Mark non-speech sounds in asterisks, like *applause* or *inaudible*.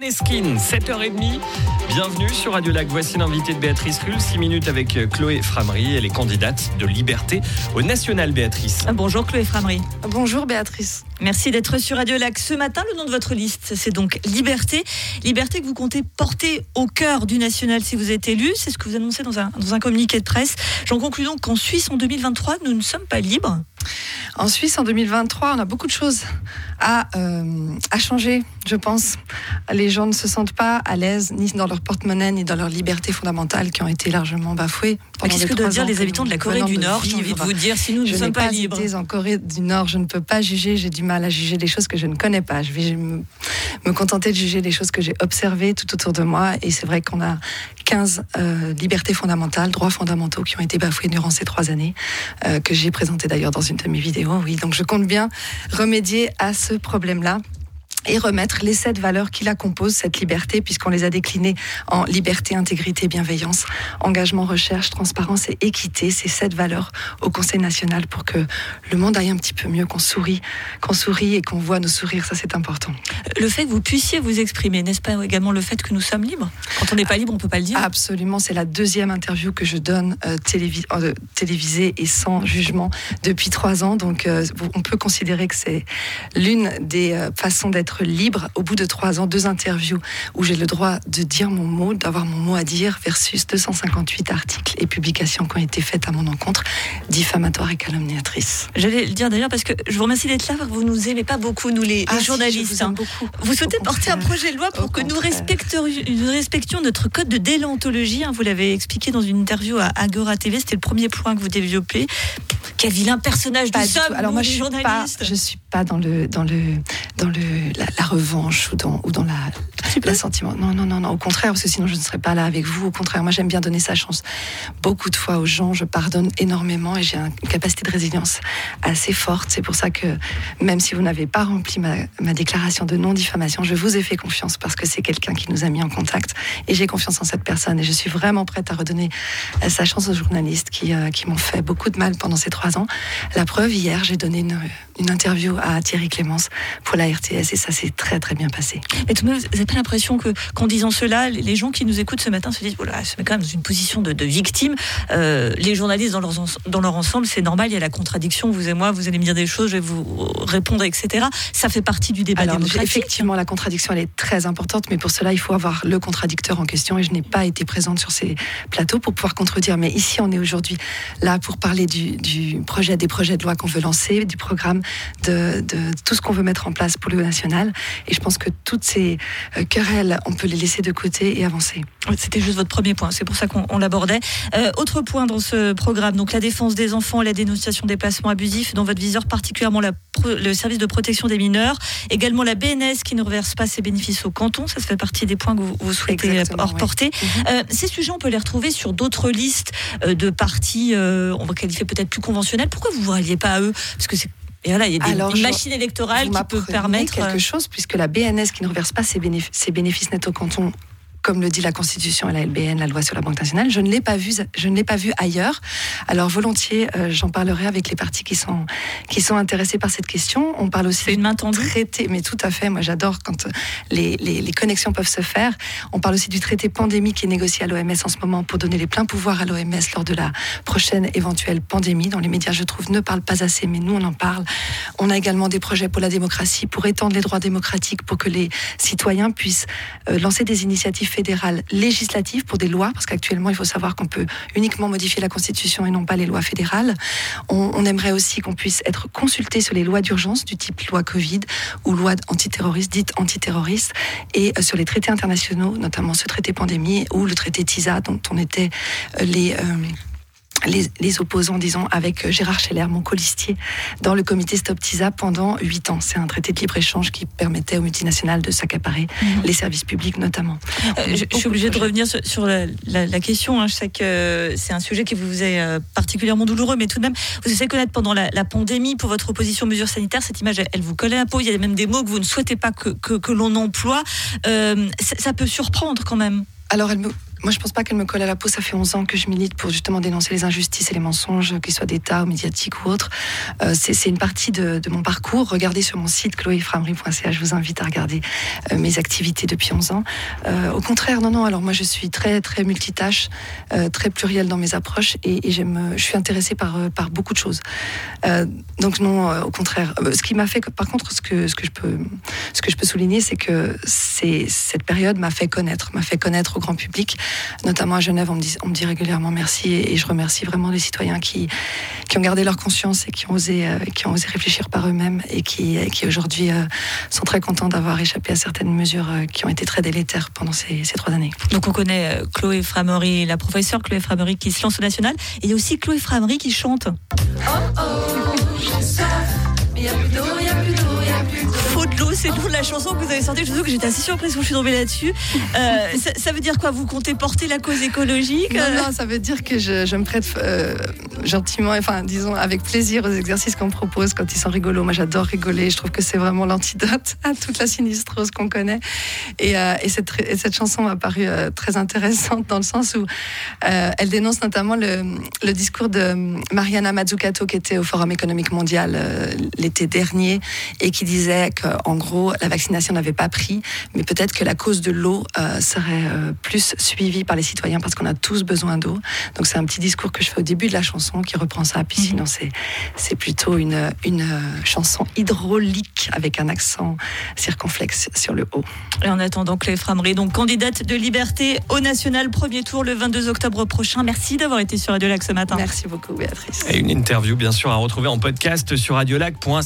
Neskin, 7h30. Bienvenue sur Radio Lac. Voici l'invité de Béatrice Rulle. 6 minutes avec euh, Chloé Framery. Elle est candidate de Liberté au National, Béatrice. Ah, bonjour Chloé Framery. Bonjour Béatrice. Merci d'être sur Radio Lac. Ce matin, le nom de votre liste, c'est donc Liberté. Liberté que vous comptez porter au cœur du National si vous êtes élu. C'est ce que vous annoncez dans un, dans un communiqué de presse. J'en conclus donc qu'en Suisse, en 2023, nous ne sommes pas libres. En Suisse, en 2023, on a beaucoup de choses à, euh, à changer, je pense. Les gens ne se sentent pas à l'aise ni dans leur porte-monnaie ni dans leur liberté fondamentale qui ont été largement bafouées. Qu'est-ce que doivent dire les habitants de la Corée du Nord qui vivent vous dire si nous ne sommes pas, pas libres En Corée du Nord, je ne peux pas juger, j'ai du mal à juger des choses que je ne connais pas. Je vais me, me contenter de juger des choses que j'ai observées tout autour de moi. Et c'est vrai qu'on a 15 euh, libertés fondamentales, droits fondamentaux qui ont été bafoués durant ces trois années, euh, que j'ai présenté d'ailleurs dans une de mes vidéos. Oui, donc je compte bien remédier à ce problème-là et remettre les sept valeurs qui la composent, cette liberté, puisqu'on les a déclinées en liberté, intégrité, bienveillance, engagement, recherche, transparence et équité, ces sept valeurs au Conseil national pour que le monde aille un petit peu mieux, qu'on sourit, qu'on sourit et qu'on voit nos sourires, ça c'est important. Le fait que vous puissiez vous exprimer, n'est-ce pas également le fait que nous sommes libres? Quand on n'est pas libre, on ne peut pas le dire. Absolument, c'est la deuxième interview que je donne euh, euh, télévisée et sans jugement depuis trois ans, donc euh, on peut considérer que c'est l'une des façons d'être libre au bout de trois ans, deux interviews où j'ai le droit de dire mon mot, d'avoir mon mot à dire, versus 258 articles et publications qui ont été faites à mon encontre, diffamatoires et calomniatrices. J'allais le dire d'ailleurs parce que je vous remercie d'être là, vous nous aimez pas beaucoup, nous les, ah, journalistes. vous, hein. beaucoup. vous, souhaitez porter un projet de loi pour que nous respections, nous respections, notre code de déontologie. Hein, vous l'avez expliqué dans une interview à Agora TV, c'était le premier point que vous développez. Quel vilain personnage pas du sommes, Alors moi, je suis pas, je suis pas dans le dans le dans le la, revanche ou dans ou dans la l'assentiment. Non non non non. Au contraire, parce que sinon je ne serais pas là avec vous. Au contraire, moi j'aime bien donner sa chance. Beaucoup de fois aux gens, je pardonne énormément et j'ai une capacité de résilience assez forte. C'est pour ça que même si vous n'avez pas rempli ma, ma déclaration de non diffamation, je vous ai fait confiance parce que c'est quelqu'un qui nous a mis en contact et j'ai confiance en cette personne et je suis vraiment prête à redonner sa chance aux journalistes qui euh, qui m'ont fait beaucoup de mal pendant ces trois ans. La preuve, hier, j'ai donné une, une, interview à Thierry Clémence pour la RTS et ça s'est très très bien passé. Et tout vous pas l'impression que, qu'en disant cela, les gens qui nous écoutent ce matin se disent, voilà, se met quand même dans une position de, de victime. Euh, les journalistes dans leur, dans leur ensemble, c'est normal, il y a la contradiction, vous et moi, vous allez me dire des choses, je vais vous répondre, etc. Ça fait partie du débat Alors, démocratique. Effectivement, la contradiction, elle est très importante, mais pour cela, il faut avoir le contradicteur en question et je n'ai pas été présente sur ces plateaux pour pouvoir contredire. Mais ici, on est aujourd'hui là pour parler du, du projet, des projets de loi qu'on veut lancer, du programme, de, de tout ce qu'on veut mettre en place pour le national. Et je pense que toutes ces euh, querelles, on peut les laisser de côté et avancer. C'était juste votre premier point, c'est pour ça qu'on l'abordait. Euh, autre point dans ce programme, donc la défense des enfants, la dénonciation des placements abusifs, dans votre viseur particulièrement la, le service de protection des mineurs, également la BNS qui ne reverse pas ses bénéfices au canton, ça, fait partie des points que vous, vous souhaitez Exactement, reporter. Oui. Euh, ces sujets, on peut les retrouver sur d'autres listes euh, de partis, euh, on va qualifier peut-être plus conventionnels. Pourquoi vous ne vous ralliez pas à eux? Parce que c'est et voilà, il y a des, Alors, une machine électorale qui peut permettre. quelque chose puisque la BNS qui ne reverse pas ses bénéfices, ses bénéfices nets au canton comme le dit la Constitution et la LBN, la loi sur la Banque nationale, je ne l'ai pas vu, je ne l'ai pas vu ailleurs. Alors volontiers, euh, j'en parlerai avec les partis qui sont qui sont intéressés par cette question. On parle aussi une main tendue? traité, mais tout à fait. Moi, j'adore quand euh, les, les, les connexions peuvent se faire. On parle aussi du traité pandémie qui est négocié à l'OMS en ce moment pour donner les pleins pouvoirs à l'OMS lors de la prochaine éventuelle pandémie. Dans les médias, je trouve, ne parlent pas assez, mais nous, on en parle. On a également des projets pour la démocratie, pour étendre les droits démocratiques, pour que les citoyens puissent euh, lancer des initiatives fédérales législatives pour des lois, parce qu'actuellement, il faut savoir qu'on peut uniquement modifier la Constitution et non pas les lois fédérales. On, aimerait aussi qu'on puisse être consulté sur les lois d'urgence du type loi Covid ou loi antiterroriste, dite antiterroriste, et euh, sur les traités internationaux, notamment ce traité pandémie ou le traité TISA dont on était euh, les... euh, les, les, opposants, disons, avec euh, Gérard Scheller, mon colistier, dans le comité Stop TISA pendant huit ans. C'est un traité de libre-échange qui permettait aux multinationales de s'accaparer mmh. les services publics notamment. Euh, je, je, suis obligée de revenir sur, sur la, la, la, question. Hein. Je sais que c'est un sujet qui vous est euh, particulièrement douloureux, mais tout de même, vous essayez de connaître pendant la, la, pandémie, pour votre opposition aux mesures sanitaires, cette image, elle, elle, vous collait un peu. Il y a même des mots que vous ne souhaitez pas que, que, que l'on emploie. Euh, ça, ça peut surprendre quand même. Alors, moi, je pense pas qu'elle me colle à la peau. Ça fait 11 ans que je milite pour justement dénoncer les injustices et les mensonges, qu'ils soient d'État ou médiatiques ou autres. Euh, c'est une partie de, mon parcours. Regardez sur mon site chloéframery.ca. Je vous invite à regarder euh, mes activités depuis 11 ans. Euh, au contraire, non, non. Alors moi, je suis très, très multitâche, très plurielle dans mes approches et, je suis intéressée par, beaucoup de choses. donc non, au contraire. Ce qui m'a fait, par contre, ce que, je peux, souligner, c'est que cette période m'a fait connaître, m'a fait connaître au grand public notamment à Genève, on me dit, on me dit régulièrement merci et, je remercie vraiment les citoyens qui, qui ont gardé leur conscience et qui ont osé, euh, qui ont osé réfléchir par eux-mêmes et qui, qui aujourd'hui euh, sont très contents d'avoir échappé à certaines mesures euh, qui ont été très délétères pendant ces, ces trois années. Donc on connaît Chloé Framery, la professeure Chloé Framery qui se lance au national et il y a aussi Chloé Framery qui chante. Oh oh, c'est le nom de la chanson que vous avez sortie. Je vous que j'étais assez surprise quand je suis tombée là-dessus. Euh, *laughs* ça, veut dire quoi? Vous comptez porter la cause écologique? Non, non, ça veut dire que je, me prête euh, gentiment, enfin, disons, avec plaisir aux exercices qu'on propose quand ils sont rigolos. Moi, j'adore rigoler. Je trouve que c'est vraiment l'antidote *laughs* à toute la sinistrose qu'on connaît. Et, euh, cette, cette, chanson m'a paru très intéressante dans le sens où elle dénonce notamment le, le, discours de Mariana Mazzucato qui était au Forum économique mondial l'été dernier et qui disait qu'en gros, la vaccination n'avait pas pris, mais peut-être que la cause de l'eau euh, serait euh, plus suivie par les citoyens parce qu'on a tous besoin d'eau. Donc c'est un petit discours que je fais au début de la chanson qui reprend ça. Puis mhm. sinon, c'est, plutôt une, une euh, chanson hydraulique avec un accent circonflexe sur le haut. Et en attendant, Clé Framery, donc candidate de Liberté au National, premier tour le 22 octobre prochain. Merci d'avoir été sur Radio Lac ce matin. Merci beaucoup, Béatrice. Et une interview, bien sûr, à retrouver en podcast sur radiolac.ca.